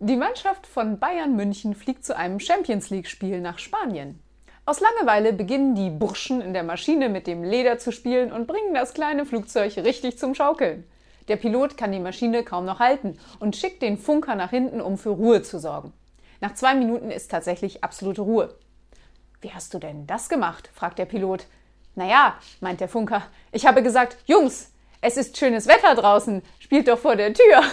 Die Mannschaft von Bayern München fliegt zu einem Champions League-Spiel nach Spanien. Aus Langeweile beginnen die Burschen in der Maschine mit dem Leder zu spielen und bringen das kleine Flugzeug richtig zum Schaukeln. Der Pilot kann die Maschine kaum noch halten und schickt den Funker nach hinten, um für Ruhe zu sorgen. Nach zwei Minuten ist tatsächlich absolute Ruhe. Wie hast du denn das gemacht? fragt der Pilot. Naja, meint der Funker, ich habe gesagt, Jungs, es ist schönes Wetter draußen, spielt doch vor der Tür.